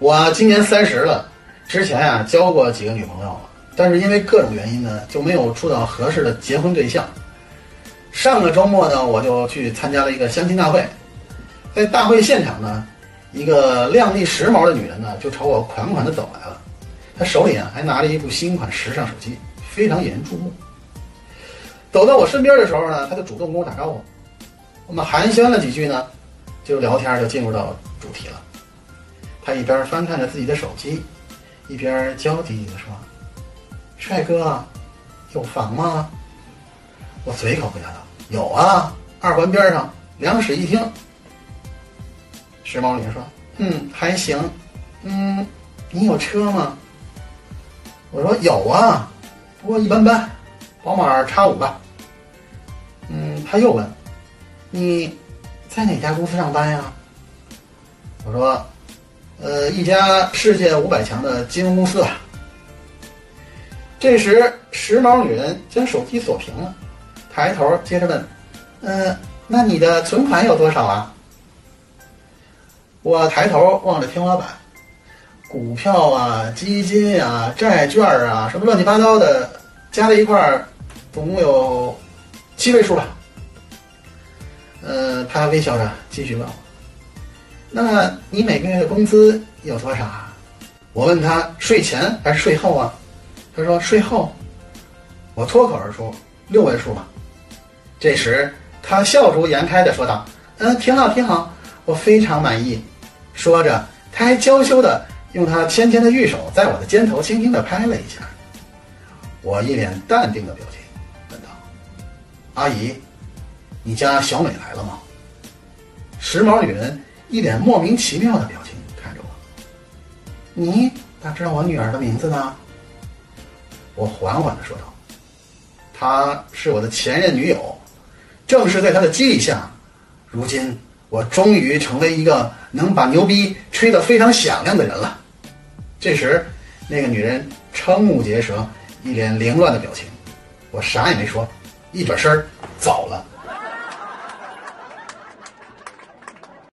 我今年三十了，之前啊交过几个女朋友，但是因为各种原因呢，就没有处到合适的结婚对象。上个周末呢，我就去参加了一个相亲大会，在大会现场呢，一个靓丽时髦的女人呢，就朝我款款的走来了，她手里啊还拿着一部新款时尚手机，非常引人注目。走到我身边的时候呢，她就主动跟我打招呼，我们寒暄了几句呢，就聊天就进入到主题了。他一边翻看着自己的手机，一边娇滴滴地说：“帅哥，有房吗？”我随口回答道：“有啊，二环边上两室一厅。”时髦女说：“嗯，还行。嗯，你有车吗？”我说：“有啊，不过一般般，宝马叉五吧。”嗯，他又问：“你在哪家公司上班呀？”我说：“一家世界五百强的金融公司啊。”这时，时髦女人将手机锁屏了。抬头接着问：“嗯，那你的存款有多少啊？”我抬头望着天花板，股票啊、基金啊、债券啊，什么乱七八糟的，加在一块儿，总共有七位数吧。呃，他微笑着继续问我：“那你每个月的工资有多少啊？”我问他：“税前还是税后啊？”他说：“税后。”我脱口而出：“六位数吧。”这时，他笑逐颜开的说道：“嗯，挺好，挺好，我非常满意。”说着，他还娇羞的用他纤纤的玉手在我的肩头轻轻的拍了一下。我一脸淡定的表情，问道：“阿姨，你家小美来了吗？”时髦女人一脸莫名其妙的表情看着我：“你咋知道我女儿的名字呢？”我缓缓的说道：“她是我的前任女友。”正是在她的激励下，如今我终于成为一个能把牛逼吹得非常响亮的人了。这时，那个女人瞠目结舌，一脸凌乱的表情。我啥也没说，一转身走了。